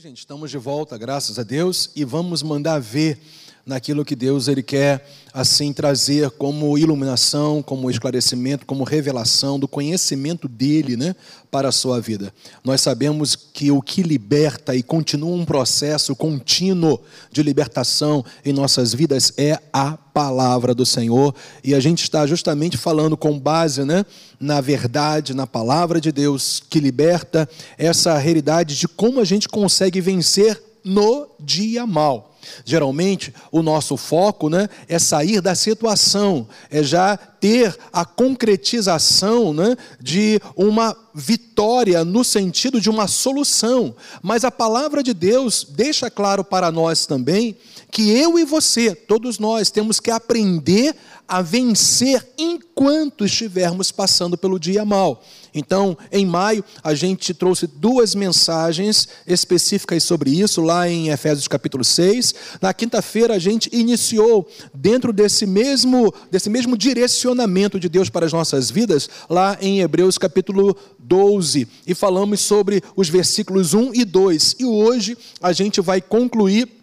gente, estamos de volta, graças a Deus, e vamos mandar ver naquilo que Deus ele quer assim trazer como iluminação, como esclarecimento, como revelação do conhecimento dele, né, para a sua vida. Nós sabemos que o que liberta e continua um processo contínuo de libertação em nossas vidas é a palavra do Senhor, e a gente está justamente falando com base, né, na verdade, na palavra de Deus que liberta essa realidade de como a gente consegue vencer no dia mal. Geralmente, o nosso foco né, é sair da situação, é já ter a concretização né, de uma vitória no sentido de uma solução. Mas a palavra de Deus deixa claro para nós também que eu e você, todos nós, temos que aprender a vencer enquanto estivermos passando pelo dia mal. Então, em maio, a gente trouxe duas mensagens específicas sobre isso, lá em Efésios capítulo 6. Na quinta-feira, a gente iniciou, dentro desse mesmo, desse mesmo direcionamento de Deus para as nossas vidas, lá em Hebreus capítulo 12. E falamos sobre os versículos 1 e 2. E hoje a gente vai concluir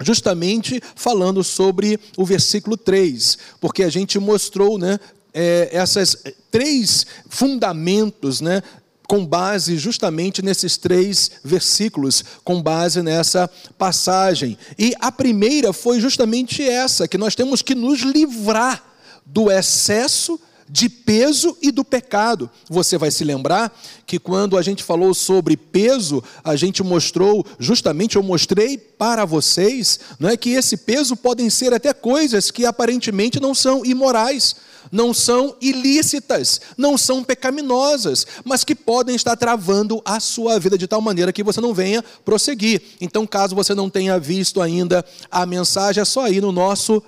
justamente falando sobre o versículo 3, porque a gente mostrou né, é, essas três fundamentos, né, com base justamente nesses três versículos, com base nessa passagem. E a primeira foi justamente essa, que nós temos que nos livrar do excesso de peso e do pecado. Você vai se lembrar que quando a gente falou sobre peso, a gente mostrou, justamente eu mostrei para vocês, não é que esse peso podem ser até coisas que aparentemente não são imorais não são ilícitas, não são pecaminosas, mas que podem estar travando a sua vida de tal maneira que você não venha prosseguir. Então, caso você não tenha visto ainda a mensagem, é só ir no nosso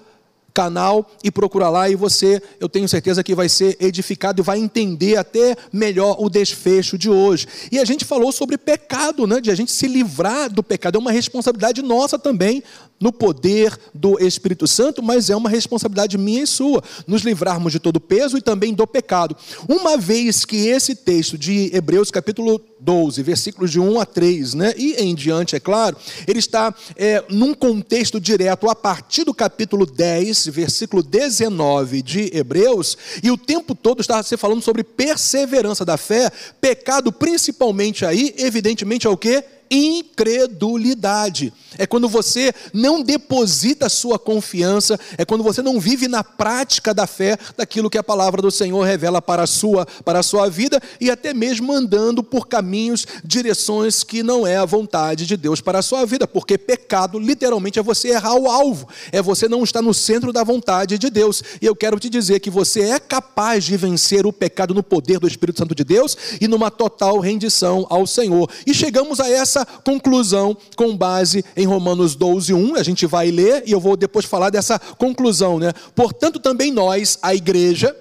canal e procurar lá e você, eu tenho certeza que vai ser edificado e vai entender até melhor o desfecho de hoje. E a gente falou sobre pecado, né? De a gente se livrar do pecado é uma responsabilidade nossa também no poder do Espírito Santo, mas é uma responsabilidade minha e sua, nos livrarmos de todo peso e também do pecado. Uma vez que esse texto de Hebreus, capítulo 12, versículos de 1 a 3, né, e em diante, é claro, ele está é, num contexto direto a partir do capítulo 10, versículo 19 de Hebreus, e o tempo todo está se falando sobre perseverança da fé, pecado principalmente aí, evidentemente, é o que? Incredulidade. É quando você não deposita a sua confiança, é quando você não vive na prática da fé daquilo que a palavra do Senhor revela para a sua, para a sua vida e até mesmo andando por caminhos, direções que não é a vontade de Deus para a sua vida, porque pecado literalmente é você errar o alvo, é você não estar no centro da vontade de Deus. E eu quero te dizer que você é capaz de vencer o pecado no poder do Espírito Santo de Deus e numa total rendição ao Senhor. E chegamos a essa conclusão com base em Romanos 12, 1. A gente vai ler e eu vou depois falar dessa conclusão. Né? Portanto, também nós, a igreja,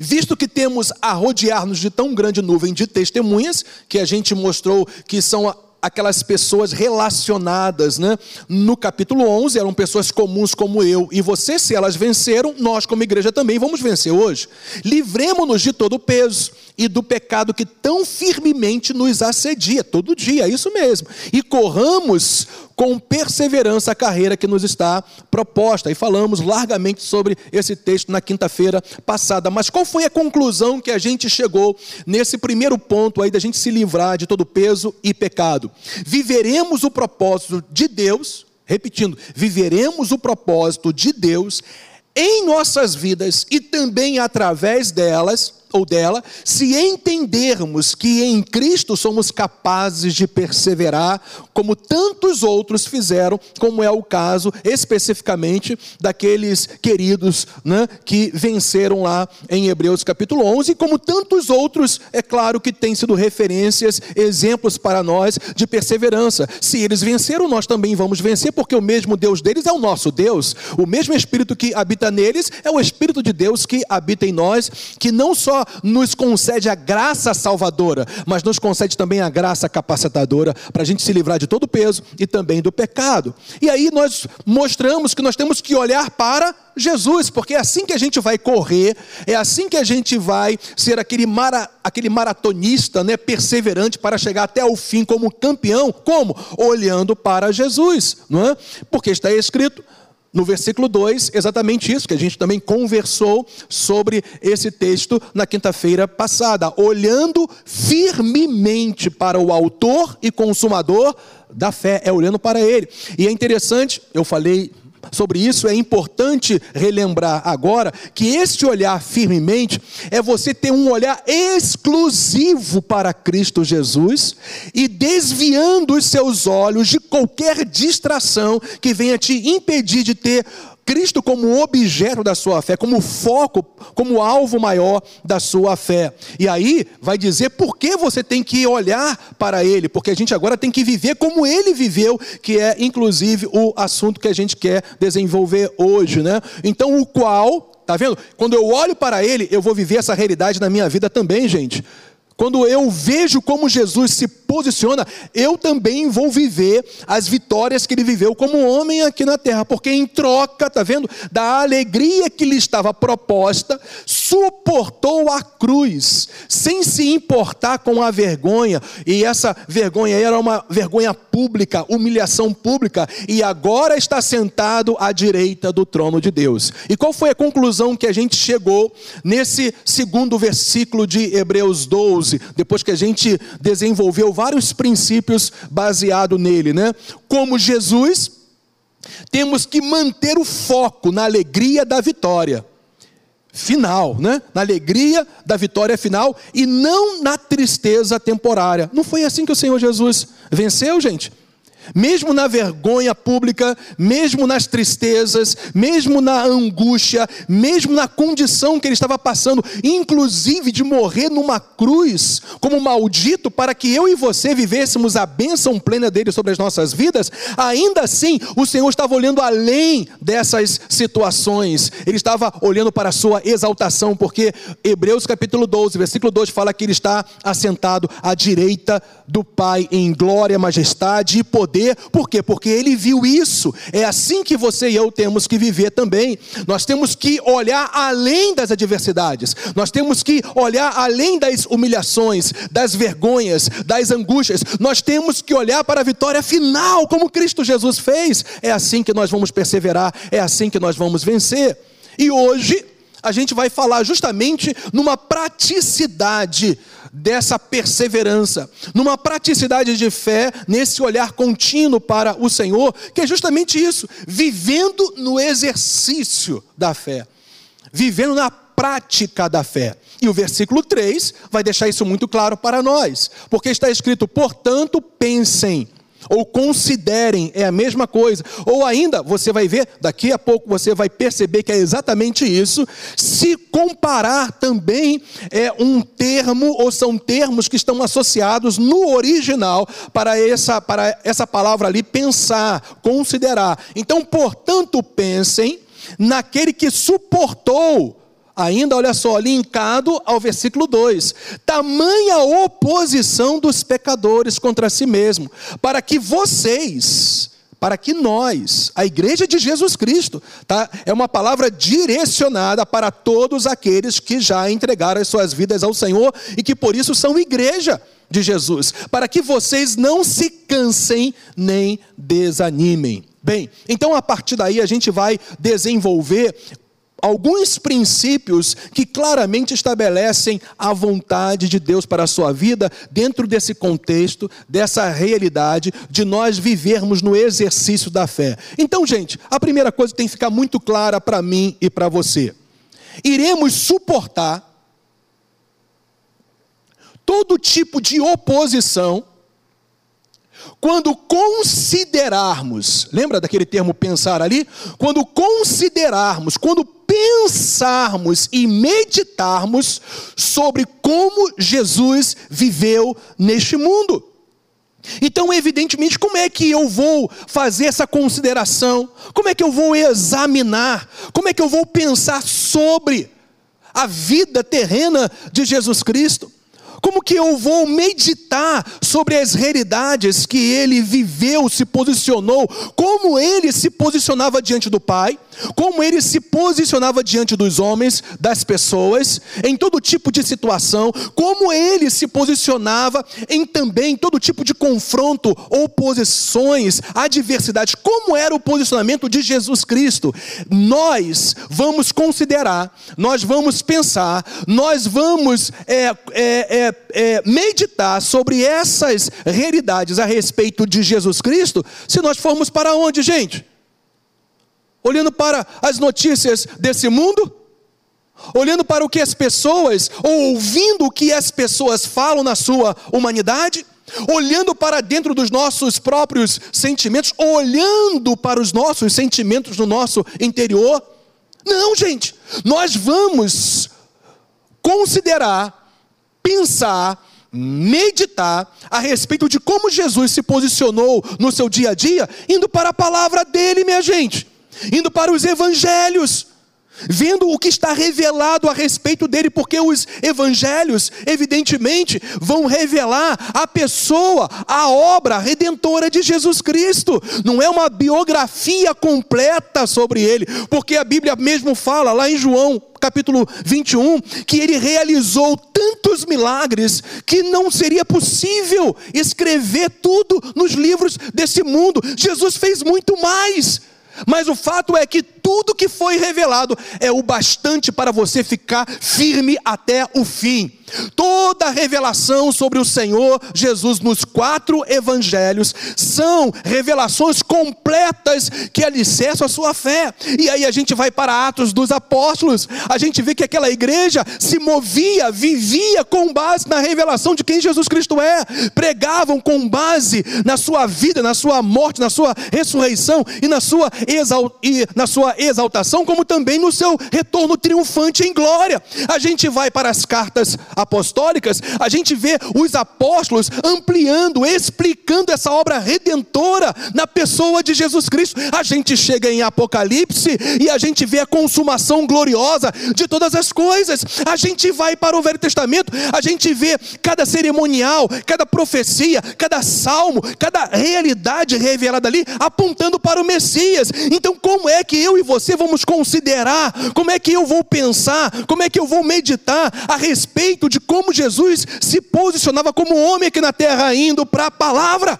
Visto que temos a rodear-nos de tão grande nuvem de testemunhas, que a gente mostrou que são aquelas pessoas relacionadas, né? No capítulo 11, eram pessoas comuns como eu e você, se elas venceram, nós como igreja também vamos vencer hoje. Livremos-nos de todo o peso e do pecado que tão firmemente nos assedia, todo dia, isso mesmo. E corramos com perseverança a carreira que nos está proposta. E falamos largamente sobre esse texto na quinta-feira passada. Mas qual foi a conclusão que a gente chegou nesse primeiro ponto aí da gente se livrar de todo peso e pecado? Viveremos o propósito de Deus, repetindo, viveremos o propósito de Deus em nossas vidas e também através delas ou dela, se entendermos que em Cristo somos capazes de perseverar, como tantos outros fizeram, como é o caso especificamente daqueles queridos né, que venceram lá em Hebreus capítulo 11, como tantos outros, é claro que têm sido referências, exemplos para nós de perseverança. Se eles venceram, nós também vamos vencer, porque o mesmo Deus deles é o nosso Deus, o mesmo Espírito que habita neles é o Espírito de Deus que habita em nós, que não só nos concede a graça salvadora, mas nos concede também a graça capacitadora para a gente se livrar de todo o peso e também do pecado. E aí nós mostramos que nós temos que olhar para Jesus, porque é assim que a gente vai correr, é assim que a gente vai ser aquele, mara, aquele maratonista, né, perseverante para chegar até o fim como campeão, como? Olhando para Jesus, não é? Porque está escrito no versículo 2, exatamente isso, que a gente também conversou sobre esse texto na quinta-feira passada, olhando firmemente para o autor e consumador da fé, é olhando para ele. E é interessante, eu falei sobre isso, é importante relembrar agora que este olhar firmemente é você ter um olhar exclusivo para Cristo Jesus e desviando os seus olhos de qualquer distração que venha te impedir de ter Cristo como objeto da sua fé, como foco, como alvo maior da sua fé. E aí vai dizer por que você tem que olhar para Ele, porque a gente agora tem que viver como Ele viveu, que é inclusive o assunto que a gente quer desenvolver hoje, né? Então, o qual, tá vendo? Quando eu olho para Ele, eu vou viver essa realidade na minha vida também, gente. Quando eu vejo como Jesus se posiciona, eu também vou viver as vitórias que ele viveu como homem aqui na terra, porque em troca, tá vendo, da alegria que lhe estava proposta, suportou a cruz, sem se importar com a vergonha, e essa vergonha era uma vergonha pública, humilhação pública, e agora está sentado à direita do trono de Deus. E qual foi a conclusão que a gente chegou nesse segundo versículo de Hebreus 12, depois que a gente desenvolveu vários princípios baseado nele, né? Como Jesus, temos que manter o foco na alegria da vitória final, né? Na alegria da vitória final e não na tristeza temporária. Não foi assim que o Senhor Jesus venceu, gente? Mesmo na vergonha pública, mesmo nas tristezas, mesmo na angústia, mesmo na condição que ele estava passando, inclusive de morrer numa cruz, como maldito, para que eu e você vivêssemos a bênção plena dele sobre as nossas vidas, ainda assim o Senhor estava olhando além dessas situações, ele estava olhando para a sua exaltação, porque Hebreus capítulo 12, versículo 2 fala que ele está assentado à direita do Pai em glória, majestade e poder poder, por quê? Porque ele viu isso. É assim que você e eu temos que viver também. Nós temos que olhar além das adversidades, nós temos que olhar além das humilhações, das vergonhas, das angústias, nós temos que olhar para a vitória final, como Cristo Jesus fez. É assim que nós vamos perseverar, é assim que nós vamos vencer. E hoje, a gente vai falar justamente numa praticidade dessa perseverança, numa praticidade de fé, nesse olhar contínuo para o Senhor, que é justamente isso, vivendo no exercício da fé, vivendo na prática da fé. E o versículo 3 vai deixar isso muito claro para nós, porque está escrito: portanto, pensem ou considerem, é a mesma coisa. Ou ainda, você vai ver, daqui a pouco você vai perceber que é exatamente isso. Se comparar também é um termo, ou são termos que estão associados no original para essa, para essa palavra ali, pensar, considerar. Então, portanto, pensem naquele que suportou Ainda, olha só, linkado ao versículo 2: tamanha oposição dos pecadores contra si mesmo, para que vocês, para que nós, a igreja de Jesus Cristo, tá? É uma palavra direcionada para todos aqueles que já entregaram as suas vidas ao Senhor e que por isso são igreja de Jesus, para que vocês não se cansem nem desanimem. Bem, então a partir daí a gente vai desenvolver alguns princípios que claramente estabelecem a vontade de Deus para a sua vida, dentro desse contexto, dessa realidade de nós vivermos no exercício da fé. Então, gente, a primeira coisa tem que ficar muito clara para mim e para você: iremos suportar todo tipo de oposição quando considerarmos, lembra daquele termo pensar ali? Quando considerarmos, quando pensarmos e meditarmos sobre como Jesus viveu neste mundo. Então, evidentemente, como é que eu vou fazer essa consideração? Como é que eu vou examinar? Como é que eu vou pensar sobre a vida terrena de Jesus Cristo? Como que eu vou meditar sobre as realidades que ele viveu, se posicionou, como ele se posicionava diante do Pai, como ele se posicionava diante dos homens, das pessoas, em todo tipo de situação, como ele se posicionava em também todo tipo de confronto, oposições, adversidades, como era o posicionamento de Jesus Cristo. Nós vamos considerar, nós vamos pensar, nós vamos é, é, é, é, meditar sobre essas realidades a respeito de Jesus Cristo, se nós formos para onde, gente? Olhando para as notícias desse mundo? Olhando para o que as pessoas, ou ouvindo o que as pessoas falam na sua humanidade? Olhando para dentro dos nossos próprios sentimentos, olhando para os nossos sentimentos no nosso interior? Não, gente, nós vamos considerar pensar, meditar a respeito de como Jesus se posicionou no seu dia a dia, indo para a palavra dele, minha gente, indo para os evangelhos vendo o que está revelado a respeito dele, porque os evangelhos, evidentemente, vão revelar a pessoa, a obra redentora de Jesus Cristo. Não é uma biografia completa sobre ele, porque a Bíblia mesmo fala lá em João capítulo 21, que ele realizou tantos milagres que não seria possível escrever tudo nos livros desse mundo. Jesus fez muito mais. Mas o fato é que tudo que foi revelado é o bastante para você ficar firme até o fim. Toda revelação sobre o Senhor Jesus nos quatro evangelhos são revelações completas que alicerçam a sua fé. E aí a gente vai para Atos dos Apóstolos, a gente vê que aquela igreja se movia, vivia com base na revelação de quem Jesus Cristo é, pregavam com base na sua vida, na sua morte, na sua ressurreição e na sua, e na sua exaltação, como também no seu retorno triunfante em glória. A gente vai para as cartas apostólicas, a gente vê os apóstolos ampliando, explicando essa obra redentora na pessoa de Jesus Cristo. A gente chega em Apocalipse e a gente vê a consumação gloriosa de todas as coisas. A gente vai para o Velho Testamento, a gente vê cada cerimonial, cada profecia, cada salmo, cada realidade revelada ali apontando para o Messias. Então, como é que eu e você vamos considerar? Como é que eu vou pensar? Como é que eu vou meditar a respeito de como Jesus se posicionava como homem aqui na terra, indo para a palavra,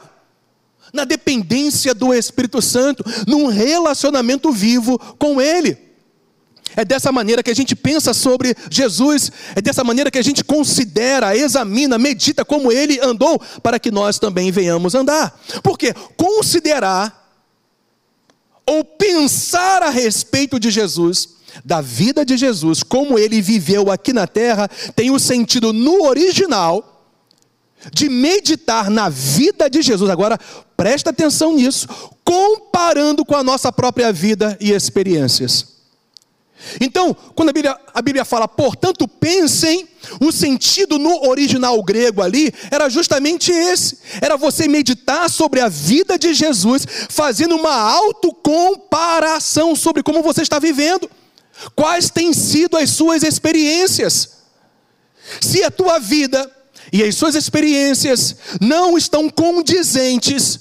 na dependência do Espírito Santo, num relacionamento vivo com Ele. É dessa maneira que a gente pensa sobre Jesus, é dessa maneira que a gente considera, examina, medita como ele andou, para que nós também venhamos andar. Porque considerar ou pensar a respeito de Jesus da vida de Jesus, como ele viveu aqui na terra, tem o sentido no original de meditar na vida de Jesus. Agora, presta atenção nisso, comparando com a nossa própria vida e experiências. Então, quando a Bíblia, a Bíblia fala, portanto, pensem, o sentido no original grego ali era justamente esse: era você meditar sobre a vida de Jesus, fazendo uma autocomparação sobre como você está vivendo. Quais têm sido as suas experiências? Se a tua vida e as suas experiências não estão condizentes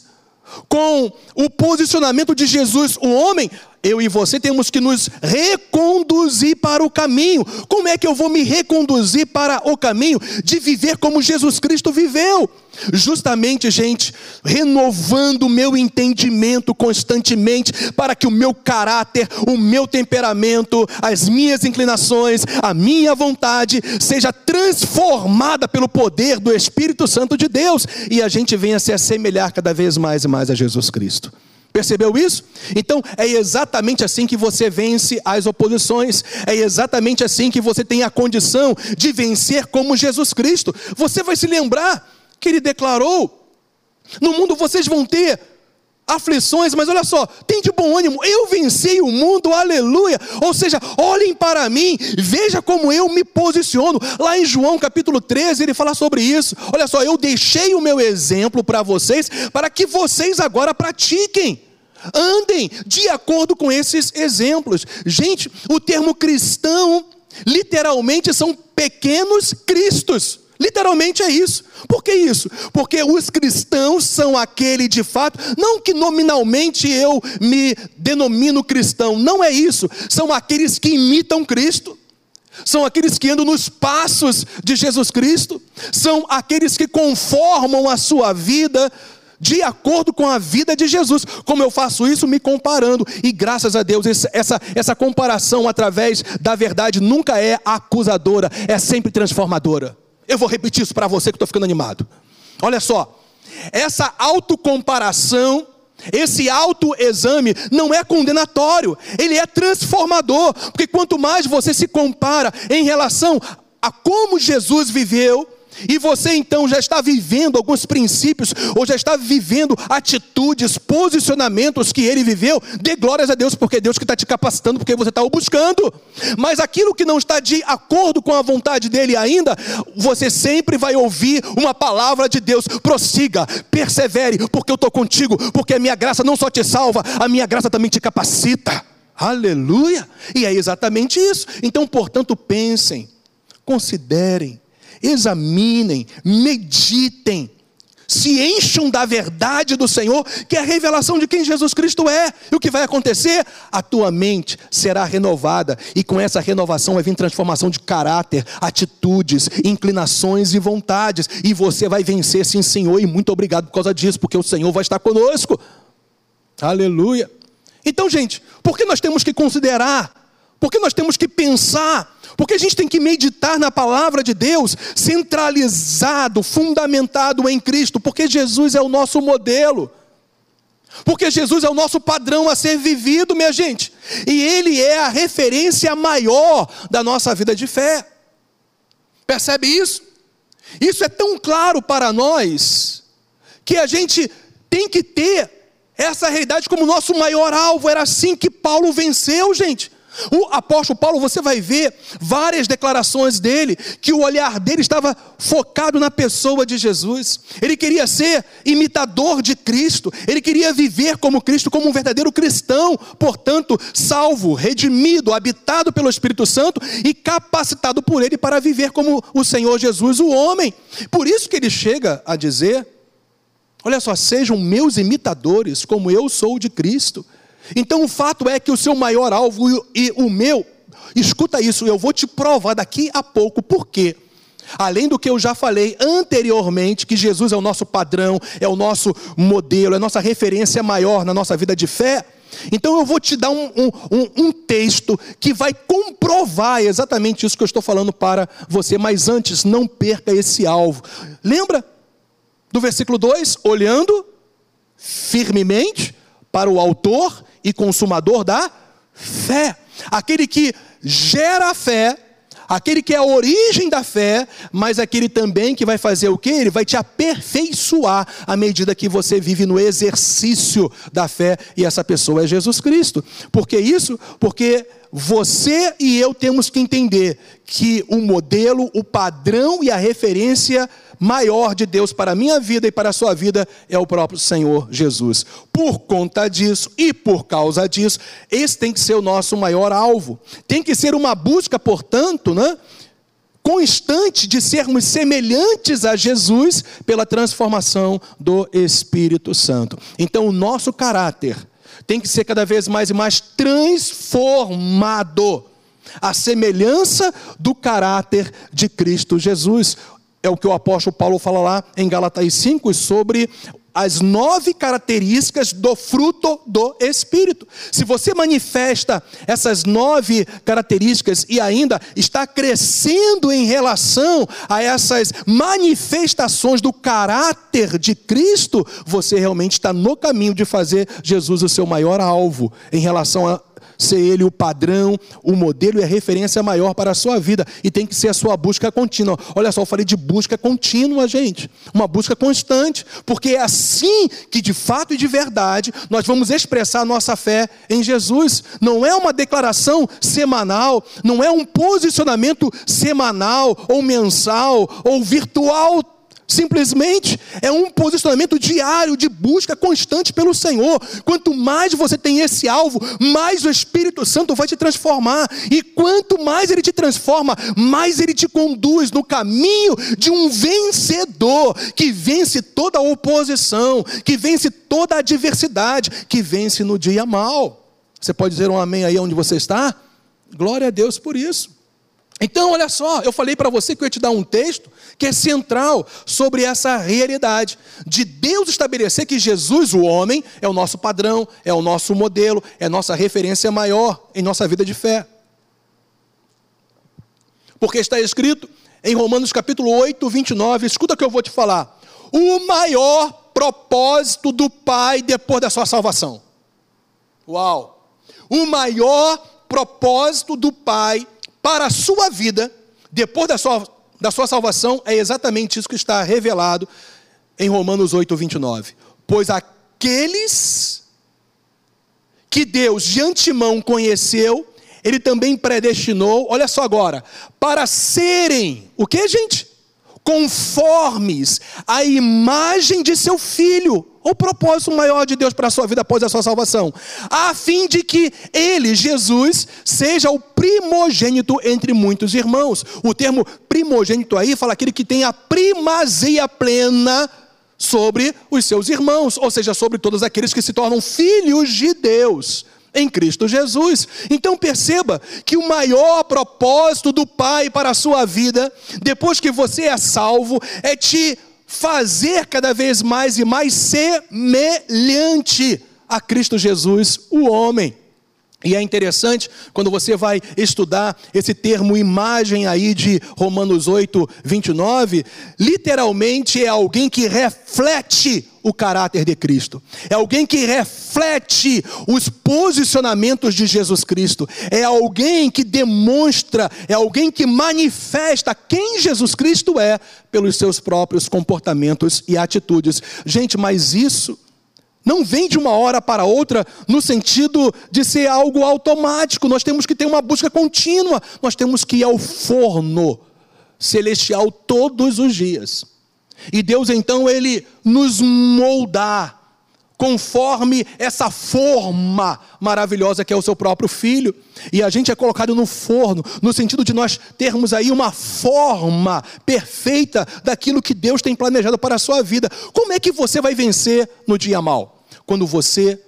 com o posicionamento de Jesus, o homem, eu e você temos que nos reconduzir para o caminho. Como é que eu vou me reconduzir para o caminho de viver como Jesus Cristo viveu? Justamente, gente, renovando o meu entendimento constantemente, para que o meu caráter, o meu temperamento, as minhas inclinações, a minha vontade seja transformada pelo poder do Espírito Santo de Deus e a gente venha se assemelhar cada vez mais e mais a Jesus Cristo. Percebeu isso? Então é exatamente assim que você vence as oposições, é exatamente assim que você tem a condição de vencer como Jesus Cristo. Você vai se lembrar que ele declarou: no mundo vocês vão ter aflições, mas olha só, tem de bom ânimo, eu venci o mundo, aleluia. Ou seja, olhem para mim, veja como eu me posiciono. Lá em João capítulo 13, ele fala sobre isso. Olha só, eu deixei o meu exemplo para vocês, para que vocês agora pratiquem. Andem de acordo com esses exemplos. Gente, o termo cristão Literalmente são pequenos cristos. Literalmente é isso. Por que isso? Porque os cristãos são aquele de fato, não que nominalmente eu me denomino cristão, não é isso. São aqueles que imitam Cristo. São aqueles que andam nos passos de Jesus Cristo, são aqueles que conformam a sua vida de acordo com a vida de Jesus. Como eu faço isso? Me comparando. E graças a Deus, essa, essa comparação através da verdade nunca é acusadora, é sempre transformadora. Eu vou repetir isso para você que estou ficando animado. Olha só, essa autocomparação, esse autoexame não é condenatório, ele é transformador, porque quanto mais você se compara em relação a como Jesus viveu, e você então já está vivendo alguns princípios, ou já está vivendo atitudes, posicionamentos que ele viveu, dê glórias a Deus, porque é Deus que está te capacitando, porque você está o buscando. Mas aquilo que não está de acordo com a vontade dele ainda, você sempre vai ouvir uma palavra de Deus: prossiga, persevere, porque eu estou contigo, porque a minha graça não só te salva, a minha graça também te capacita. Aleluia! E é exatamente isso. Então, portanto, pensem, considerem examinem, meditem, se encham da verdade do Senhor, que é a revelação de quem Jesus Cristo é. E o que vai acontecer? A tua mente será renovada, e com essa renovação vai vir transformação de caráter, atitudes, inclinações e vontades, e você vai vencer, sim, Senhor, e muito obrigado por causa disso, porque o Senhor vai estar conosco. Aleluia. Então, gente, por que nós temos que considerar? Por que nós temos que pensar? Porque a gente tem que meditar na palavra de Deus, centralizado, fundamentado em Cristo, porque Jesus é o nosso modelo. Porque Jesus é o nosso padrão a ser vivido, minha gente. E Ele é a referência maior da nossa vida de fé. Percebe isso? Isso é tão claro para nós, que a gente tem que ter essa realidade como nosso maior alvo. Era assim que Paulo venceu, gente. O apóstolo Paulo, você vai ver várias declarações dele, que o olhar dele estava focado na pessoa de Jesus. Ele queria ser imitador de Cristo, ele queria viver como Cristo, como um verdadeiro cristão, portanto, salvo, redimido, habitado pelo Espírito Santo e capacitado por ele para viver como o Senhor Jesus, o homem. Por isso que ele chega a dizer: Olha só, sejam meus imitadores, como eu sou de Cristo. Então o fato é que o seu maior alvo e o meu, escuta isso, eu vou te provar daqui a pouco por quê. Além do que eu já falei anteriormente, que Jesus é o nosso padrão, é o nosso modelo, é a nossa referência maior na nossa vida de fé. Então eu vou te dar um, um, um, texto que vai comprovar exatamente isso que eu estou falando para você, mas antes, não perca esse alvo. Lembra do versículo 2? Olhando firmemente para o Autor e consumador da fé. Aquele que gera a fé, aquele que é a origem da fé, mas aquele também que vai fazer o que? Ele vai te aperfeiçoar à medida que você vive no exercício da fé, e essa pessoa é Jesus Cristo. Por que isso? Porque você e eu temos que entender que o modelo, o padrão e a referência maior de Deus para a minha vida e para a sua vida é o próprio Senhor Jesus. Por conta disso e por causa disso, esse tem que ser o nosso maior alvo. Tem que ser uma busca, portanto, né? constante de sermos semelhantes a Jesus pela transformação do Espírito Santo. Então, o nosso caráter tem que ser cada vez mais e mais transformado à semelhança do caráter de Cristo Jesus. É o que o apóstolo Paulo fala lá em Galatas 5 sobre as nove características do fruto do Espírito. Se você manifesta essas nove características e ainda está crescendo em relação a essas manifestações do caráter de Cristo, você realmente está no caminho de fazer Jesus o seu maior alvo em relação a ser ele o padrão, o modelo e a referência maior para a sua vida. E tem que ser a sua busca contínua. Olha só, eu falei de busca contínua, gente. Uma busca constante. Porque é assim que, de fato e de verdade, nós vamos expressar a nossa fé em Jesus. Não é uma declaração semanal, não é um posicionamento semanal ou mensal ou virtual Simplesmente é um posicionamento diário de busca constante pelo Senhor. Quanto mais você tem esse alvo, mais o Espírito Santo vai te transformar. E quanto mais ele te transforma, mais ele te conduz no caminho de um vencedor que vence toda a oposição, que vence toda a adversidade, que vence no dia mal. Você pode dizer um amém aí onde você está? Glória a Deus por isso. Então, olha só, eu falei para você que eu ia te dar um texto que é central sobre essa realidade de Deus estabelecer que Jesus, o homem, é o nosso padrão, é o nosso modelo, é nossa referência maior em nossa vida de fé. Porque está escrito em Romanos capítulo 8, 29, escuta o que eu vou te falar. O maior propósito do Pai depois da sua salvação. Uau! O maior propósito do Pai para a sua vida, depois da sua, da sua salvação, é exatamente isso que está revelado em Romanos 8, 29. Pois aqueles que Deus de antemão conheceu, Ele também predestinou, olha só agora, para serem, o que, gente? Conformes à imagem de seu filho o propósito maior de Deus para a sua vida após a sua salvação, a fim de que ele, Jesus, seja o primogênito entre muitos irmãos. O termo primogênito aí fala aquele que tem a primazia plena sobre os seus irmãos, ou seja, sobre todos aqueles que se tornam filhos de Deus em Cristo Jesus. Então perceba que o maior propósito do Pai para a sua vida, depois que você é salvo, é te fazer cada vez mais e mais semelhante a Cristo Jesus, o homem. E é interessante quando você vai estudar esse termo imagem aí de Romanos 8, 29, literalmente é alguém que reflete o caráter de Cristo, é alguém que reflete os posicionamentos de Jesus Cristo, é alguém que demonstra, é alguém que manifesta quem Jesus Cristo é pelos seus próprios comportamentos e atitudes. Gente, mas isso não vem de uma hora para outra no sentido de ser algo automático. Nós temos que ter uma busca contínua. Nós temos que ir ao forno celestial todos os dias. E Deus então ele nos moldar conforme essa forma maravilhosa que é o seu próprio filho. E a gente é colocado no forno, no sentido de nós termos aí uma forma perfeita daquilo que Deus tem planejado para a sua vida. Como é que você vai vencer no dia mal? Quando você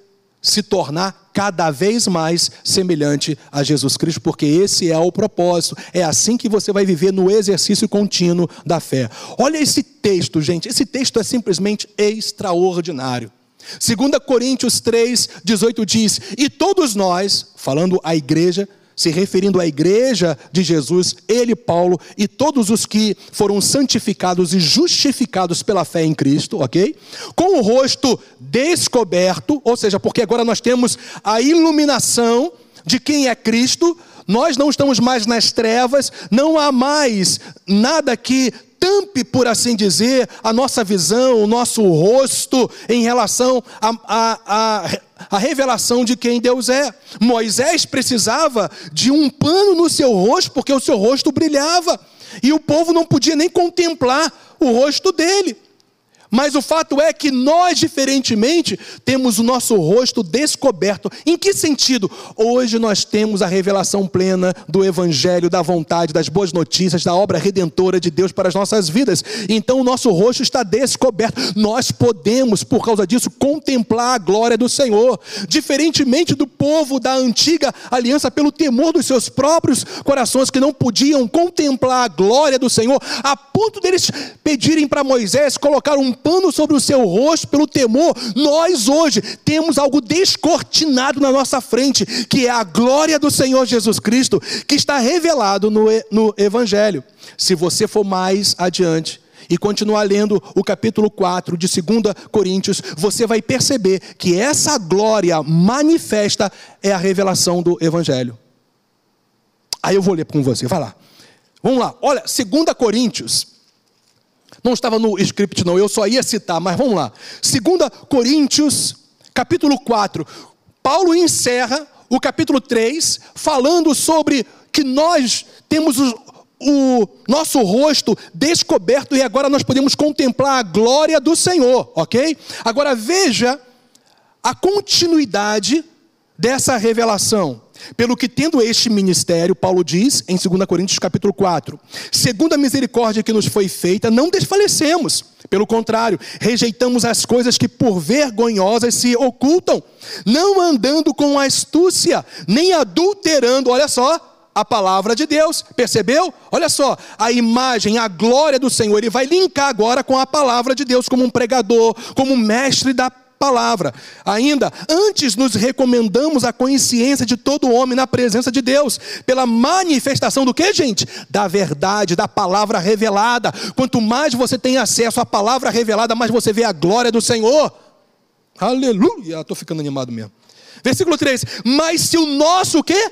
se tornar cada vez mais semelhante a Jesus Cristo, porque esse é o propósito. É assim que você vai viver no exercício contínuo da fé. Olha esse texto, gente. Esse texto é simplesmente extraordinário. 2 Coríntios 3, 18 diz: E todos nós, falando a igreja, se referindo à igreja de Jesus, ele, Paulo, e todos os que foram santificados e justificados pela fé em Cristo, ok? Com o rosto descoberto, ou seja, porque agora nós temos a iluminação de quem é Cristo, nós não estamos mais nas trevas, não há mais nada que tampe, por assim dizer, a nossa visão, o nosso rosto em relação à a, a, a, revelação de quem Deus é. Moisés precisava de um pano no seu rosto, porque o seu rosto brilhava, e o povo não podia nem contemplar o rosto dele. Mas o fato é que nós, diferentemente, temos o nosso rosto descoberto. Em que sentido? Hoje nós temos a revelação plena do Evangelho, da vontade, das boas notícias, da obra redentora de Deus para as nossas vidas. Então o nosso rosto está descoberto. Nós podemos, por causa disso, contemplar a glória do Senhor. Diferentemente do povo da antiga aliança, pelo temor dos seus próprios corações, que não podiam contemplar a glória do Senhor, a ponto deles pedirem para Moisés colocar um pano sobre o seu rosto pelo temor, nós hoje temos algo descortinado na nossa frente, que é a glória do Senhor Jesus Cristo, que está revelado no, no Evangelho. Se você for mais adiante, e continuar lendo o capítulo 4 de 2 Coríntios, você vai perceber que essa glória manifesta é a revelação do Evangelho. Aí eu vou ler com você, vai lá. Vamos lá, olha, 2 Coríntios, não estava no script, não, eu só ia citar, mas vamos lá. 2 Coríntios, capítulo 4. Paulo encerra o capítulo 3 falando sobre que nós temos os, o nosso rosto descoberto e agora nós podemos contemplar a glória do Senhor, ok? Agora veja a continuidade dessa revelação. Pelo que tendo este ministério, Paulo diz em 2 Coríntios capítulo 4, segundo a misericórdia que nos foi feita, não desfalecemos. Pelo contrário, rejeitamos as coisas que por vergonhosas se ocultam, não andando com astúcia, nem adulterando, olha só, a palavra de Deus, percebeu? Olha só, a imagem, a glória do Senhor, ele vai linkar agora com a palavra de Deus, como um pregador, como um mestre da palavra. Ainda, antes nos recomendamos a consciência de todo homem na presença de Deus, pela manifestação do que, gente? Da verdade, da palavra revelada. Quanto mais você tem acesso à palavra revelada, mais você vê a glória do Senhor. Aleluia! Estou ficando animado mesmo. Versículo 3: Mas se o nosso o quê?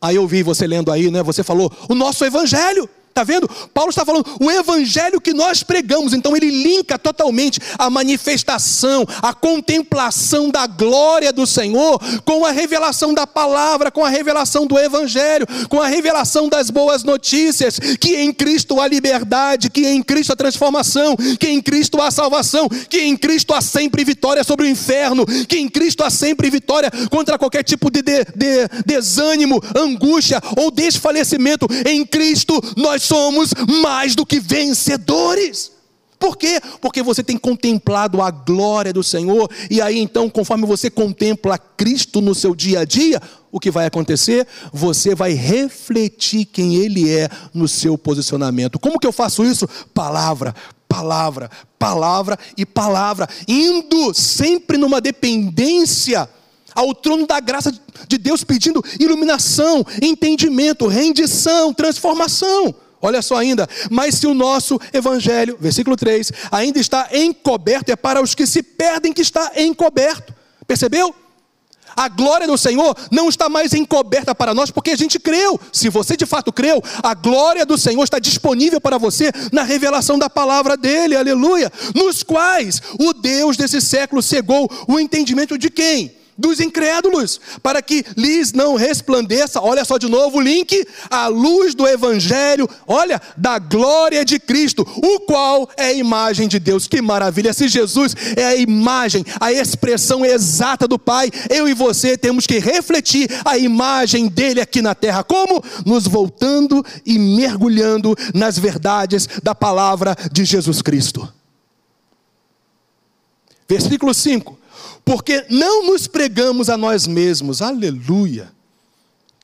Aí eu vi você lendo aí, né? Você falou, o nosso evangelho. Está vendo? Paulo está falando o evangelho que nós pregamos, então ele linka totalmente a manifestação, a contemplação da glória do Senhor com a revelação da palavra, com a revelação do evangelho, com a revelação das boas notícias, que em Cristo há liberdade, que em Cristo há transformação, que em Cristo há salvação, que em Cristo há sempre vitória sobre o inferno, que em Cristo há sempre vitória contra qualquer tipo de, de, de desânimo, angústia ou desfalecimento. Em Cristo nós somos mais do que vencedores. Por quê? Porque você tem contemplado a glória do Senhor, e aí então, conforme você contempla Cristo no seu dia a dia, o que vai acontecer? Você vai refletir quem Ele é no seu posicionamento. Como que eu faço isso? Palavra, palavra, palavra e palavra, indo sempre numa dependência ao trono da graça de Deus, pedindo iluminação, entendimento, rendição, transformação. Olha só ainda, mas se o nosso evangelho, versículo 3, ainda está encoberto, é para os que se perdem que está encoberto. Percebeu? A glória do Senhor não está mais encoberta para nós porque a gente creu. Se você de fato creu, a glória do Senhor está disponível para você na revelação da palavra dele, aleluia. Nos quais o Deus desse século cegou o entendimento de quem? Dos incrédulos, para que lhes não resplandeça, olha só de novo o link, a luz do Evangelho, olha, da glória de Cristo, o qual é a imagem de Deus. Que maravilha! Se Jesus é a imagem, a expressão exata do Pai, eu e você temos que refletir a imagem dele aqui na terra. Como? Nos voltando e mergulhando nas verdades da palavra de Jesus Cristo. Versículo 5 porque não nos pregamos a nós mesmos, aleluia.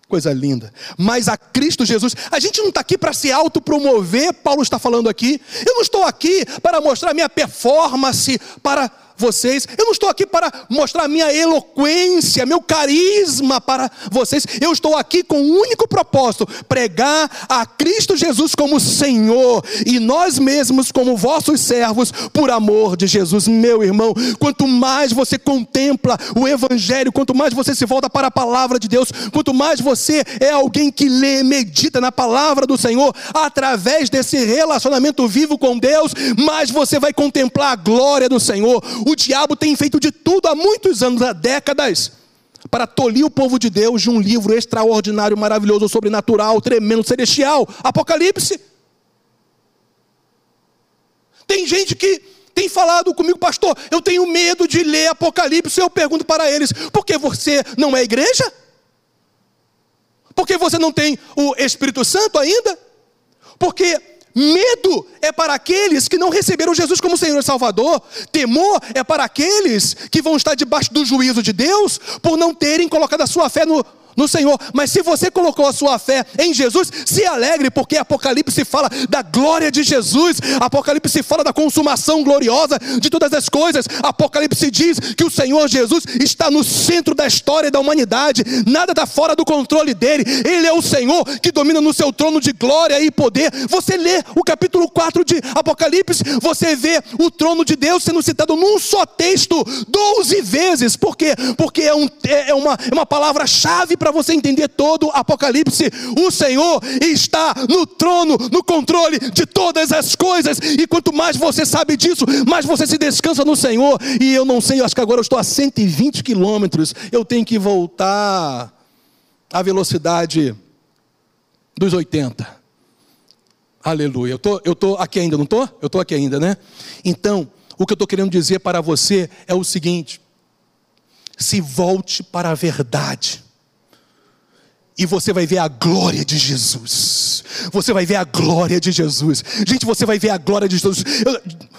Coisa linda. Mas a Cristo Jesus. A gente não está aqui para se autopromover, Paulo está falando aqui. Eu não estou aqui para mostrar minha performance, para vocês. Eu não estou aqui para mostrar minha eloquência, meu carisma para vocês. Eu estou aqui com um único propósito: pregar a Cristo Jesus como Senhor e nós mesmos como vossos servos por amor de Jesus, meu irmão. Quanto mais você contempla o evangelho, quanto mais você se volta para a palavra de Deus, quanto mais você é alguém que lê, medita na palavra do Senhor, através desse relacionamento vivo com Deus, mais você vai contemplar a glória do Senhor. O diabo tem feito de tudo há muitos anos, há décadas, para tolir o povo de Deus de um livro extraordinário, maravilhoso, sobrenatural, tremendo, celestial Apocalipse. Tem gente que tem falado comigo, pastor, eu tenho medo de ler Apocalipse. Eu pergunto para eles: por que você não é igreja? Porque você não tem o Espírito Santo ainda? Porque Medo é para aqueles que não receberam Jesus como Senhor e Salvador. Temor é para aqueles que vão estar debaixo do juízo de Deus por não terem colocado a sua fé no, no Senhor. Mas se você colocou a sua fé em Jesus, se alegre, porque Apocalipse fala da glória de Jesus, Apocalipse fala da consumação gloriosa de todas as coisas. Apocalipse diz que o Senhor Jesus está no centro da história da humanidade, nada está fora do controle dele. Ele é o Senhor que domina no seu trono de glória e poder. Você lê o capítulo 4 de Apocalipse, você vê o trono de Deus sendo citado num só texto, 12 vezes. Por quê? Porque é, um, é, uma, é uma palavra-chave para você entender todo o Apocalipse. O Senhor está no trono, no controle de todas as coisas. E quanto mais você sabe disso, mais você se descansa no Senhor. E eu não sei, eu acho que agora eu estou a 120 quilômetros. Eu tenho que voltar à velocidade dos 80. Aleluia. Eu tô, eu tô aqui ainda, não tô? Eu tô aqui ainda, né? Então, o que eu estou querendo dizer para você é o seguinte: se volte para a verdade e você vai ver a glória de Jesus. Você vai ver a glória de Jesus. Gente, você vai ver a glória de Jesus,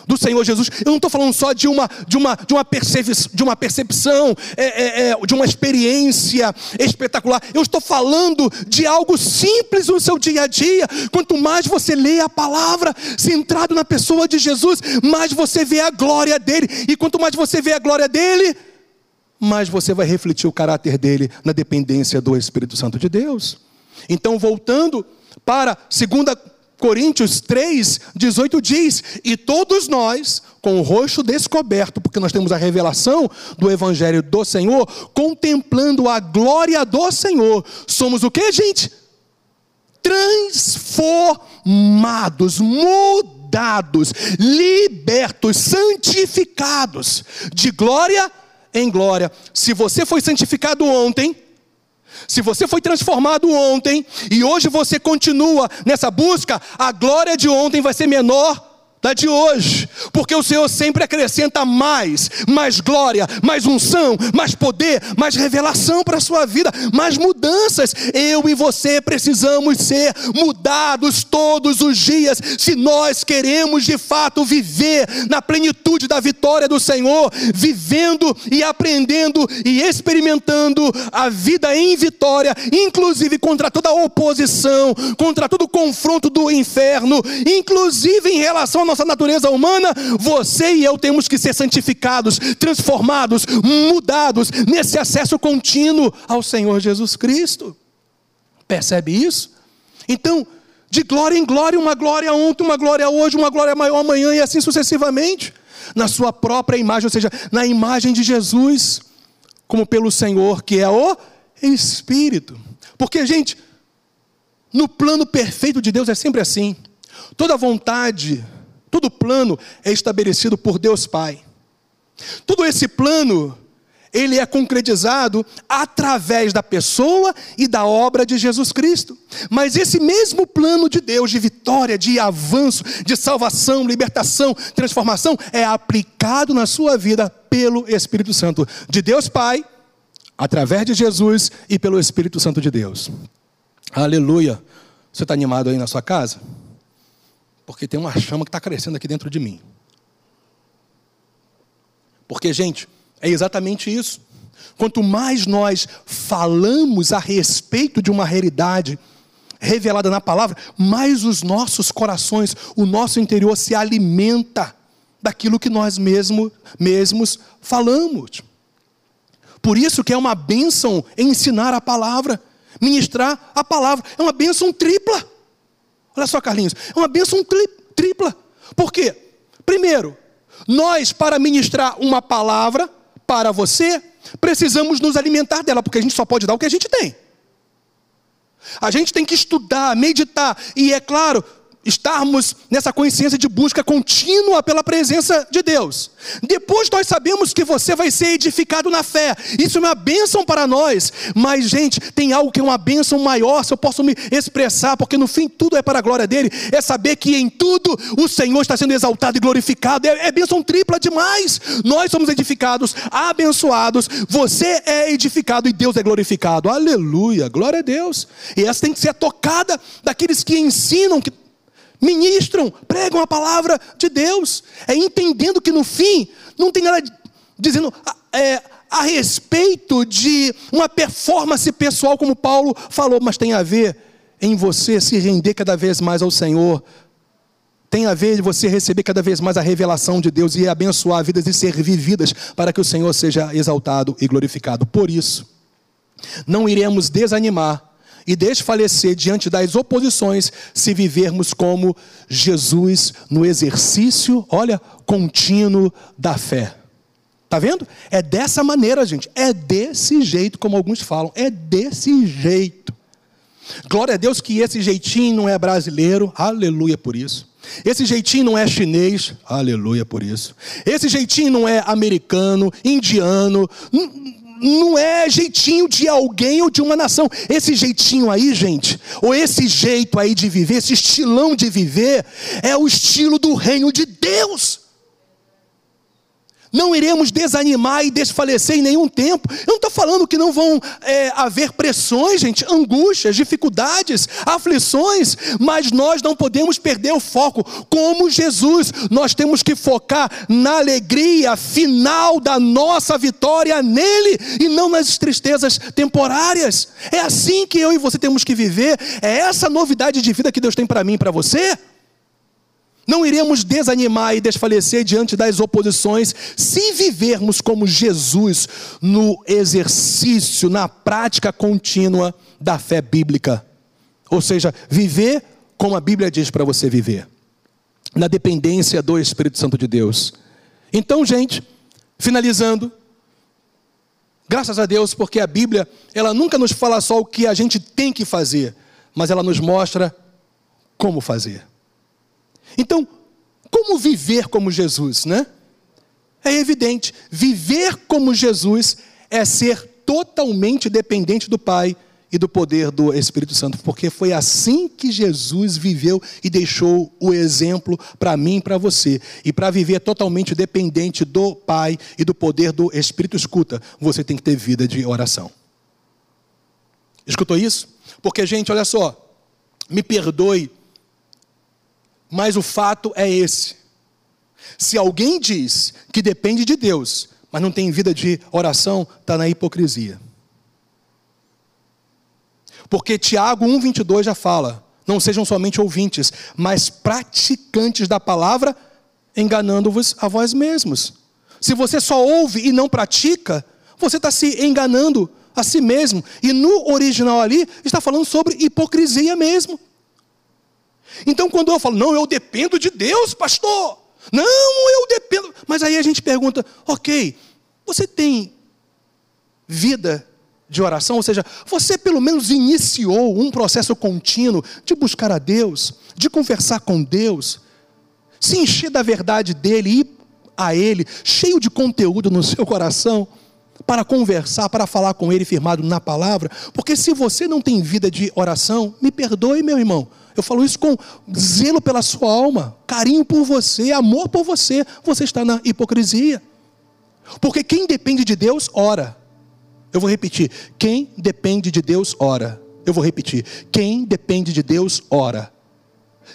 do Senhor Jesus. Eu não estou falando só de uma, de uma, de uma, percep de uma percepção, é, é, é, de uma experiência espetacular. Eu estou falando de algo simples no seu dia a dia. Quanto mais você lê a palavra, centrado na pessoa de Jesus, mais você vê a glória dele. E quanto mais você vê a glória dele, mais você vai refletir o caráter dele na dependência do Espírito Santo de Deus. Então, voltando para 2 Coríntios 3, 18 diz: E todos nós, com o rosto descoberto, porque nós temos a revelação do Evangelho do Senhor, contemplando a glória do Senhor, somos o que, gente? Transformados, mudados, libertos, santificados, de glória a em glória. Se você foi santificado ontem, se você foi transformado ontem e hoje você continua nessa busca, a glória de ontem vai ser menor da de hoje, porque o Senhor sempre acrescenta mais, mais glória, mais unção, mais poder, mais revelação para a sua vida, mais mudanças. Eu e você precisamos ser mudados todos os dias, se nós queremos de fato viver na plenitude da vitória do Senhor, vivendo e aprendendo e experimentando a vida em vitória, inclusive contra toda oposição, contra todo confronto do inferno, inclusive em relação a nossa natureza humana, você e eu temos que ser santificados, transformados, mudados nesse acesso contínuo ao Senhor Jesus Cristo. Percebe isso? Então, de glória em glória, uma glória ontem, uma glória hoje, uma glória maior amanhã e assim sucessivamente, na sua própria imagem, ou seja, na imagem de Jesus, como pelo Senhor, que é o Espírito. Porque, gente, no plano perfeito de Deus é sempre assim. Toda vontade Todo plano é estabelecido por Deus Pai. Todo esse plano, ele é concretizado através da pessoa e da obra de Jesus Cristo. Mas esse mesmo plano de Deus, de vitória, de avanço, de salvação, libertação, transformação, é aplicado na sua vida pelo Espírito Santo de Deus Pai, através de Jesus e pelo Espírito Santo de Deus. Aleluia. Você está animado aí na sua casa? Porque tem uma chama que está crescendo aqui dentro de mim. Porque, gente, é exatamente isso. Quanto mais nós falamos a respeito de uma realidade revelada na palavra, mais os nossos corações, o nosso interior se alimenta daquilo que nós mesmo, mesmos falamos. Por isso que é uma bênção ensinar a palavra, ministrar a palavra. É uma bênção tripla. Olha só, Carlinhos, é uma bênção tripla. Por quê? Primeiro, nós, para ministrar uma palavra para você, precisamos nos alimentar dela, porque a gente só pode dar o que a gente tem. A gente tem que estudar, meditar, e é claro, estarmos nessa consciência de busca contínua pela presença de Deus. Depois nós sabemos que você vai ser edificado na fé. Isso é uma bênção para nós. Mas, gente, tem algo que é uma bênção maior, se eu posso me expressar, porque no fim tudo é para a glória dele. É saber que em tudo o Senhor está sendo exaltado e glorificado. É, é bênção tripla demais. Nós somos edificados, abençoados. Você é edificado e Deus é glorificado. Aleluia, glória a Deus. E essa tem que ser tocada daqueles que ensinam que ministram, pregam a palavra de Deus, é entendendo que no fim não tem nada dizendo é, a respeito de uma performance pessoal, como Paulo falou, mas tem a ver em você se render cada vez mais ao Senhor, tem a ver em você receber cada vez mais a revelação de Deus e abençoar vidas e ser vividas para que o Senhor seja exaltado e glorificado. Por isso, não iremos desanimar e desfalecer diante das oposições se vivermos como Jesus no exercício, olha, contínuo da fé. Tá vendo? É dessa maneira, gente. É desse jeito, como alguns falam. É desse jeito. Glória a Deus que esse jeitinho não é brasileiro. Aleluia por isso. Esse jeitinho não é chinês. Aleluia por isso. Esse jeitinho não é americano, indiano não é jeitinho de alguém ou de uma nação. Esse jeitinho aí, gente, ou esse jeito aí de viver, esse estilão de viver, é o estilo do reino de Deus. Não iremos desanimar e desfalecer em nenhum tempo. Eu não estou falando que não vão é, haver pressões, gente, angústias, dificuldades, aflições, mas nós não podemos perder o foco. Como Jesus, nós temos que focar na alegria final da nossa vitória nele e não nas tristezas temporárias. É assim que eu e você temos que viver. É essa novidade de vida que Deus tem para mim e para você. Não iremos desanimar e desfalecer diante das oposições se vivermos como Jesus no exercício, na prática contínua da fé bíblica. Ou seja, viver como a Bíblia diz para você viver, na dependência do Espírito Santo de Deus. Então, gente, finalizando, graças a Deus, porque a Bíblia, ela nunca nos fala só o que a gente tem que fazer, mas ela nos mostra como fazer. Então, como viver como Jesus, né? É evidente, viver como Jesus é ser totalmente dependente do Pai e do poder do Espírito Santo, porque foi assim que Jesus viveu e deixou o exemplo para mim e para você. E para viver totalmente dependente do Pai e do poder do Espírito, escuta, você tem que ter vida de oração. Escutou isso? Porque, gente, olha só, me perdoe mas o fato é esse. Se alguém diz que depende de Deus, mas não tem vida de oração, está na hipocrisia. Porque Tiago 1,22 já fala: não sejam somente ouvintes, mas praticantes da palavra, enganando-vos a vós mesmos. Se você só ouve e não pratica, você está se enganando a si mesmo. E no original ali está falando sobre hipocrisia mesmo. Então, quando eu falo, não, eu dependo de Deus, pastor. Não, eu dependo. Mas aí a gente pergunta, ok, você tem vida de oração? Ou seja, você pelo menos iniciou um processo contínuo de buscar a Deus, de conversar com Deus, se encher da verdade dele, ir a Ele, cheio de conteúdo no seu coração, para conversar, para falar com Ele firmado na palavra? Porque se você não tem vida de oração, me perdoe, meu irmão eu falo isso com zelo pela sua alma, carinho por você, amor por você. Você está na hipocrisia. Porque quem depende de Deus, ora. Eu vou repetir. Quem depende de Deus, ora. Eu vou repetir. Quem depende de Deus, ora.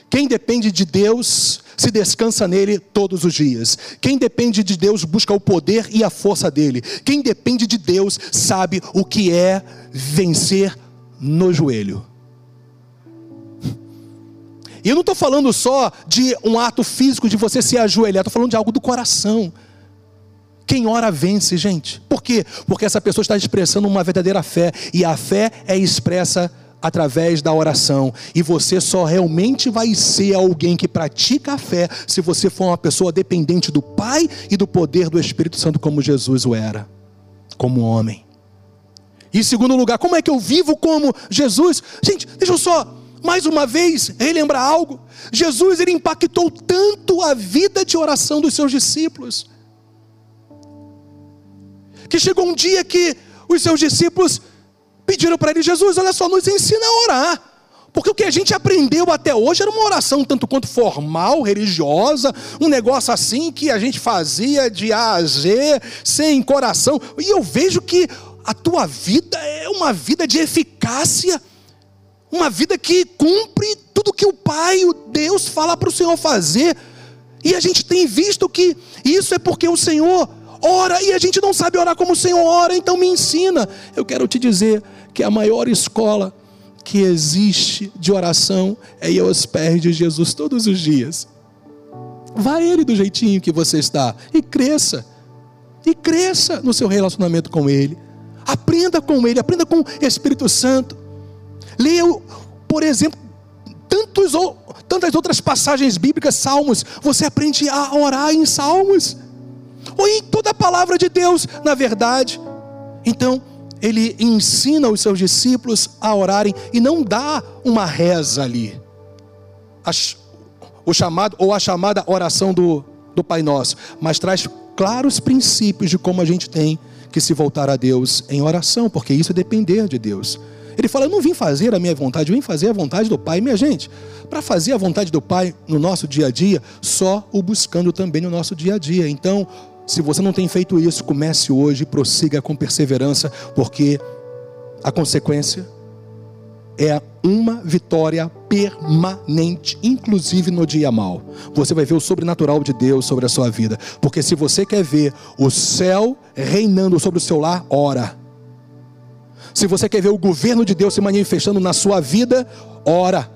Quem depende de Deus se descansa nele todos os dias. Quem depende de Deus busca o poder e a força dele. Quem depende de Deus sabe o que é vencer no joelho. E eu não estou falando só de um ato físico de você se ajoelhar, estou falando de algo do coração. Quem ora vence, gente. Por quê? Porque essa pessoa está expressando uma verdadeira fé. E a fé é expressa através da oração. E você só realmente vai ser alguém que pratica a fé se você for uma pessoa dependente do Pai e do poder do Espírito Santo, como Jesus o era, como homem. E segundo lugar, como é que eu vivo como Jesus? Gente, deixa eu só mais uma vez, relembrar algo. Jesus ele impactou tanto a vida de oração dos seus discípulos, que chegou um dia que os seus discípulos pediram para ele: Jesus, olha só, nos ensina a orar. Porque o que a gente aprendeu até hoje era uma oração tanto quanto formal, religiosa, um negócio assim que a gente fazia de A a Z, sem coração. E eu vejo que a tua vida é uma vida de eficácia uma vida que cumpre tudo que o Pai, o Deus, fala para o Senhor fazer. E a gente tem visto que isso é porque o Senhor ora e a gente não sabe orar como o Senhor ora, então me ensina. Eu quero te dizer que a maior escola que existe de oração é ir aos pés de Jesus todos os dias. Vá Ele do jeitinho que você está e cresça. E cresça no seu relacionamento com Ele. Aprenda com Ele, aprenda com o Espírito Santo. Leia, por exemplo, tantos, tantas outras passagens bíblicas, salmos. Você aprende a orar em salmos, ou em toda a palavra de Deus, na verdade. Então, ele ensina os seus discípulos a orarem e não dá uma reza ali. o chamado ou a chamada oração do, do Pai Nosso, mas traz claros princípios de como a gente tem que se voltar a Deus em oração, porque isso é depender de Deus. Ele fala: Eu não vim fazer a minha vontade, eu vim fazer a vontade do Pai. Minha gente, para fazer a vontade do Pai no nosso dia a dia, só o buscando também no nosso dia a dia. Então, se você não tem feito isso, comece hoje e prossiga com perseverança, porque a consequência é uma vitória permanente, inclusive no dia mal. Você vai ver o sobrenatural de Deus sobre a sua vida, porque se você quer ver o céu reinando sobre o seu lar, ora. Se você quer ver o governo de Deus se manifestando na sua vida, ora.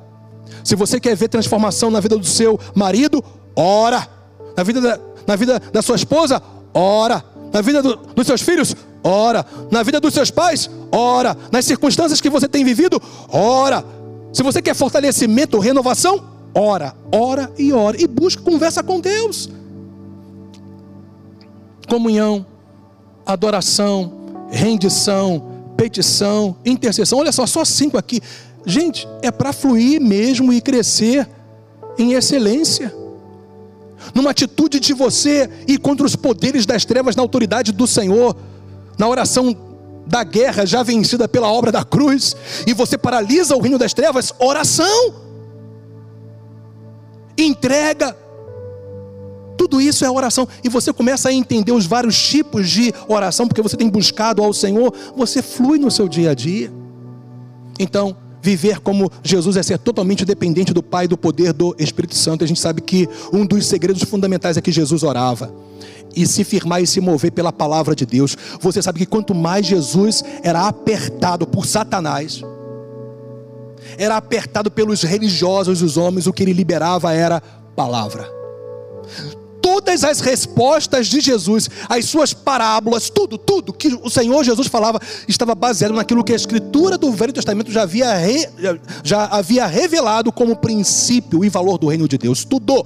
Se você quer ver transformação na vida do seu marido, ora. Na vida da, na vida da sua esposa, ora. Na vida do, dos seus filhos, ora. Na vida dos seus pais, ora. Nas circunstâncias que você tem vivido, ora. Se você quer fortalecimento, renovação, ora, ora e ora. E busca conversa com Deus. Comunhão, adoração, rendição, petição, intercessão. Olha só, só cinco aqui. Gente, é para fluir mesmo e crescer em excelência. Numa atitude de você ir contra os poderes das trevas na autoridade do Senhor, na oração da guerra já vencida pela obra da cruz, e você paralisa o reino das trevas, oração. Entrega tudo isso é oração. E você começa a entender os vários tipos de oração, porque você tem buscado ao Senhor, você flui no seu dia a dia. Então, viver como Jesus é ser totalmente dependente do Pai, do poder do Espírito Santo. A gente sabe que um dos segredos fundamentais é que Jesus orava. E se firmar e se mover pela palavra de Deus. Você sabe que quanto mais Jesus era apertado por Satanás, era apertado pelos religiosos, os homens, o que ele liberava era palavra todas as respostas de Jesus, as suas parábolas, tudo, tudo que o Senhor Jesus falava, estava baseado naquilo que a Escritura do Velho Testamento já havia, re, já havia revelado como princípio e valor do reino de Deus. Tudo.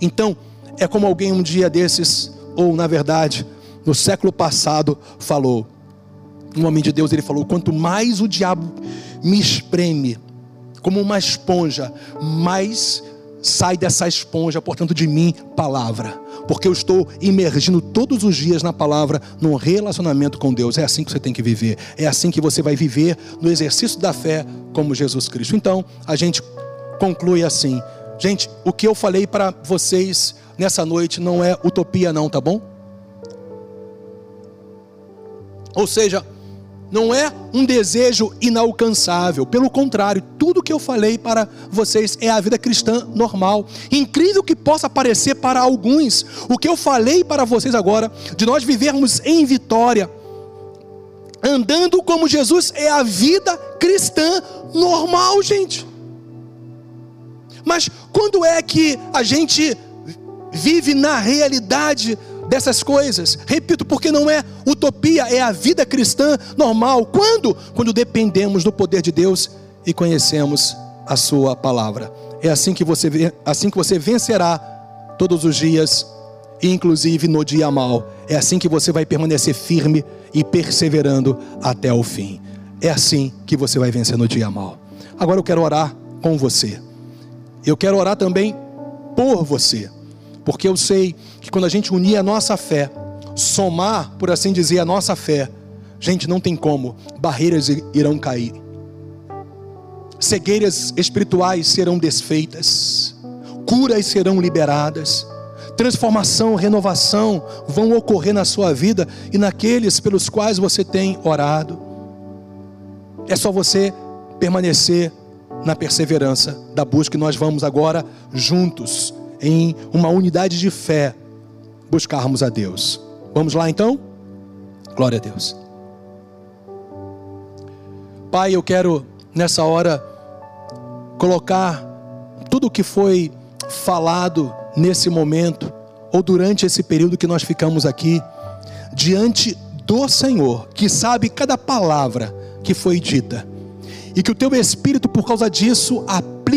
Então, é como alguém um dia desses, ou na verdade, no século passado, falou. Um homem de Deus, ele falou: quanto mais o diabo me espreme, como uma esponja, mais sai dessa esponja, portanto, de mim, palavra. Porque eu estou imergindo todos os dias na palavra, num relacionamento com Deus. É assim que você tem que viver. É assim que você vai viver no exercício da fé como Jesus Cristo. Então, a gente conclui assim. Gente, o que eu falei para vocês nessa noite não é utopia, não, tá bom? Ou seja, não é um desejo inalcançável. Pelo contrário, tudo que eu falei para vocês é a vida cristã normal. Incrível que possa parecer para alguns, o que eu falei para vocês agora, de nós vivermos em vitória, andando como Jesus, é a vida cristã normal, gente. Mas quando é que a gente vive na realidade dessas coisas. Repito, porque não é utopia, é a vida cristã normal. Quando? Quando dependemos do poder de Deus e conhecemos a sua palavra. É assim que você assim que você vencerá todos os dias, inclusive no dia mal. É assim que você vai permanecer firme e perseverando até o fim. É assim que você vai vencer no dia mal. Agora eu quero orar com você. Eu quero orar também por você. Porque eu sei que quando a gente unir a nossa fé, somar, por assim dizer, a nossa fé, gente, não tem como, barreiras irão cair, cegueiras espirituais serão desfeitas, curas serão liberadas, transformação, renovação vão ocorrer na sua vida e naqueles pelos quais você tem orado. É só você permanecer na perseverança da busca e nós vamos agora juntos em uma unidade de fé, buscarmos a Deus. Vamos lá então? Glória a Deus. Pai, eu quero nessa hora colocar tudo o que foi falado nesse momento, ou durante esse período que nós ficamos aqui, diante do Senhor, que sabe cada palavra que foi dita, e que o teu Espírito, por causa disso,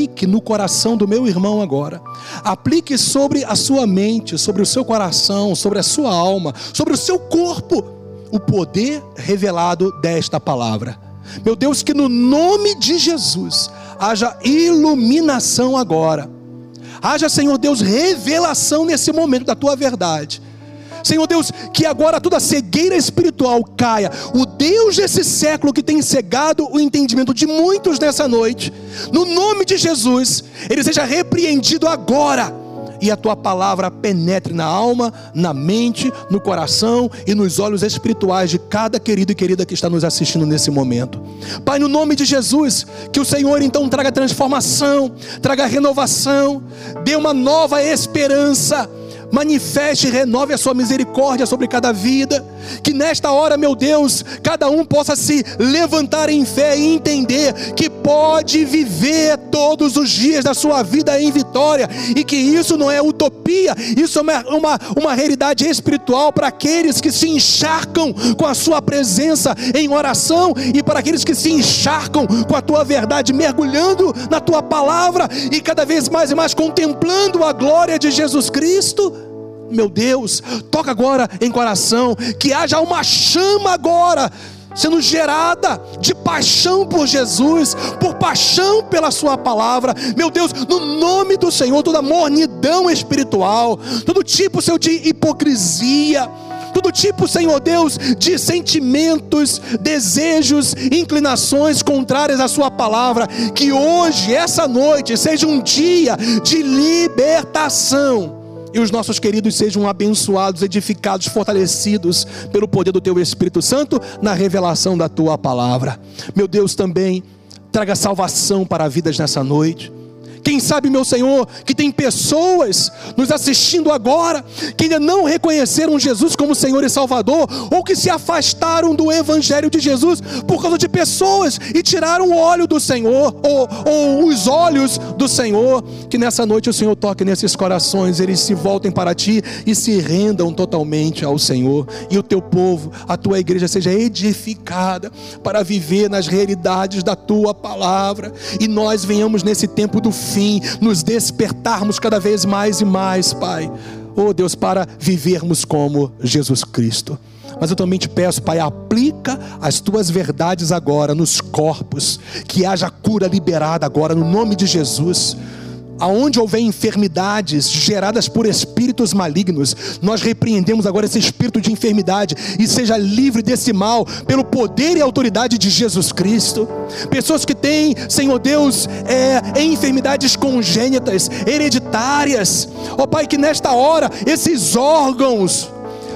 aplique no coração do meu irmão agora. Aplique sobre a sua mente, sobre o seu coração, sobre a sua alma, sobre o seu corpo, o poder revelado desta palavra. Meu Deus, que no nome de Jesus haja iluminação agora. Haja, Senhor Deus, revelação nesse momento da tua verdade. Senhor Deus, que agora toda cegueira espiritual caia. O Deus desse século que tem cegado o entendimento de muitos nessa noite, no nome de Jesus, ele seja repreendido agora e a tua palavra penetre na alma, na mente, no coração e nos olhos espirituais de cada querido e querida que está nos assistindo nesse momento. Pai, no nome de Jesus, que o Senhor então traga transformação, traga renovação, dê uma nova esperança manifeste e renove a sua misericórdia sobre cada vida. Que nesta hora, meu Deus, cada um possa se levantar em fé e entender que pode viver todos os dias da sua vida em vitória e que isso não é utopia, isso é uma, uma, uma realidade espiritual para aqueles que se encharcam com a sua presença em oração e para aqueles que se encharcam com a tua verdade, mergulhando na tua palavra e cada vez mais e mais contemplando a glória de Jesus Cristo meu Deus, toca agora em coração, que haja uma chama agora sendo gerada de paixão por Jesus, por paixão pela Sua palavra. Meu Deus, no nome do Senhor, toda mornidão espiritual, todo tipo, Senhor, de hipocrisia. Todo tipo, Senhor Deus, de sentimentos, desejos, inclinações contrárias à Sua palavra, que hoje, essa noite, seja um dia de libertação e os nossos queridos sejam abençoados, edificados, fortalecidos pelo poder do Teu Espírito Santo na revelação da Tua palavra. Meu Deus, também traga salvação para vidas nessa noite quem sabe, meu Senhor, que tem pessoas nos assistindo agora que ainda não reconheceram Jesus como Senhor e Salvador, ou que se afastaram do Evangelho de Jesus por causa de pessoas e tiraram o óleo do Senhor, ou, ou os olhos do Senhor. Que nessa noite o Senhor toque nesses corações, eles se voltem para Ti e se rendam totalmente ao Senhor, e o Teu povo, a Tua igreja seja edificada para viver nas realidades da Tua palavra, e nós venhamos nesse tempo do fim fim, nos despertarmos cada vez mais e mais, Pai. Oh Deus, para vivermos como Jesus Cristo. Mas eu também te peço, Pai, aplica as tuas verdades agora nos corpos, que haja cura liberada agora, no nome de Jesus aonde houver enfermidades geradas por espíritos malignos, nós repreendemos agora esse espírito de enfermidade e seja livre desse mal pelo poder e autoridade de Jesus Cristo. Pessoas que têm, Senhor Deus, é, enfermidades congênitas, hereditárias, ó oh, Pai, que nesta hora esses órgãos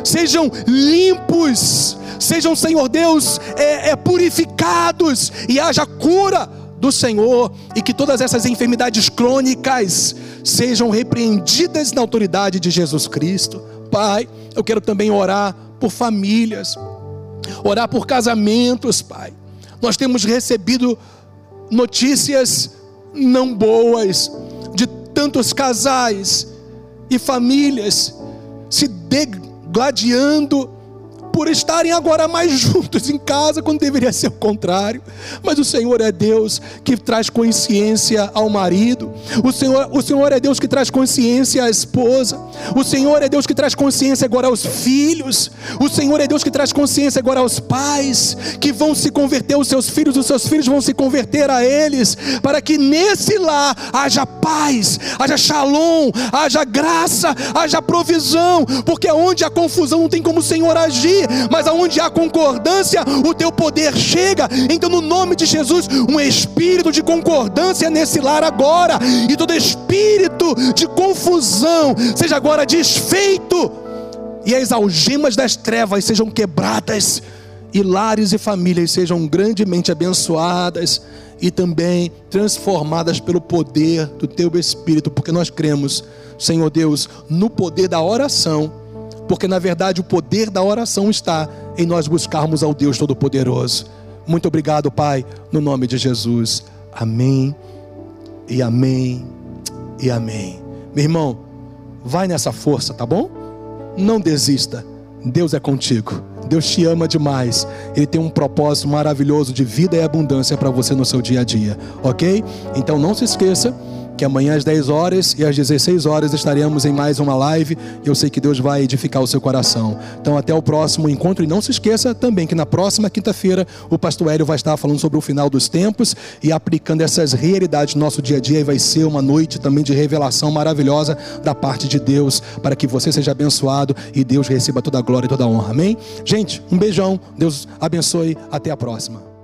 sejam limpos, sejam, Senhor Deus, é, é, purificados e haja cura do Senhor e que todas essas enfermidades crônicas sejam repreendidas na autoridade de Jesus Cristo. Pai, eu quero também orar por famílias, orar por casamentos, Pai. Nós temos recebido notícias não boas de tantos casais e famílias se degladiando por estarem agora mais juntos em casa, quando deveria ser o contrário. Mas o Senhor é Deus que traz consciência ao marido, o Senhor, o Senhor é Deus que traz consciência à esposa, o Senhor é Deus que traz consciência agora aos filhos, o Senhor é Deus que traz consciência agora aos pais, que vão se converter aos seus filhos, os seus filhos vão se converter a eles, para que nesse lar haja paz, haja shalom, haja graça, haja provisão, porque onde há confusão não tem como o Senhor agir mas aonde há concordância, o teu poder chega. Então, no nome de Jesus, um espírito de concordância nesse lar agora, e todo espírito de confusão seja agora desfeito, e as algemas das trevas sejam quebradas, e lares e famílias sejam grandemente abençoadas. E também transformadas pelo poder do teu Espírito, porque nós cremos, Senhor Deus, no poder da oração porque na verdade o poder da oração está em nós buscarmos ao Deus Todo-Poderoso. Muito obrigado, Pai, no nome de Jesus. Amém, e amém, e amém. Meu irmão, vai nessa força, tá bom? Não desista, Deus é contigo. Deus te ama demais. Ele tem um propósito maravilhoso de vida e abundância para você no seu dia a dia, ok? Então não se esqueça que amanhã às 10 horas e às 16 horas estaremos em mais uma live eu sei que Deus vai edificar o seu coração. Então até o próximo encontro e não se esqueça também que na próxima quinta-feira o pastor Hélio vai estar falando sobre o final dos tempos e aplicando essas realidades no nosso dia a dia e vai ser uma noite também de revelação maravilhosa da parte de Deus para que você seja abençoado e Deus receba toda a glória e toda a honra. Amém? Gente, um beijão. Deus abençoe. Até a próxima.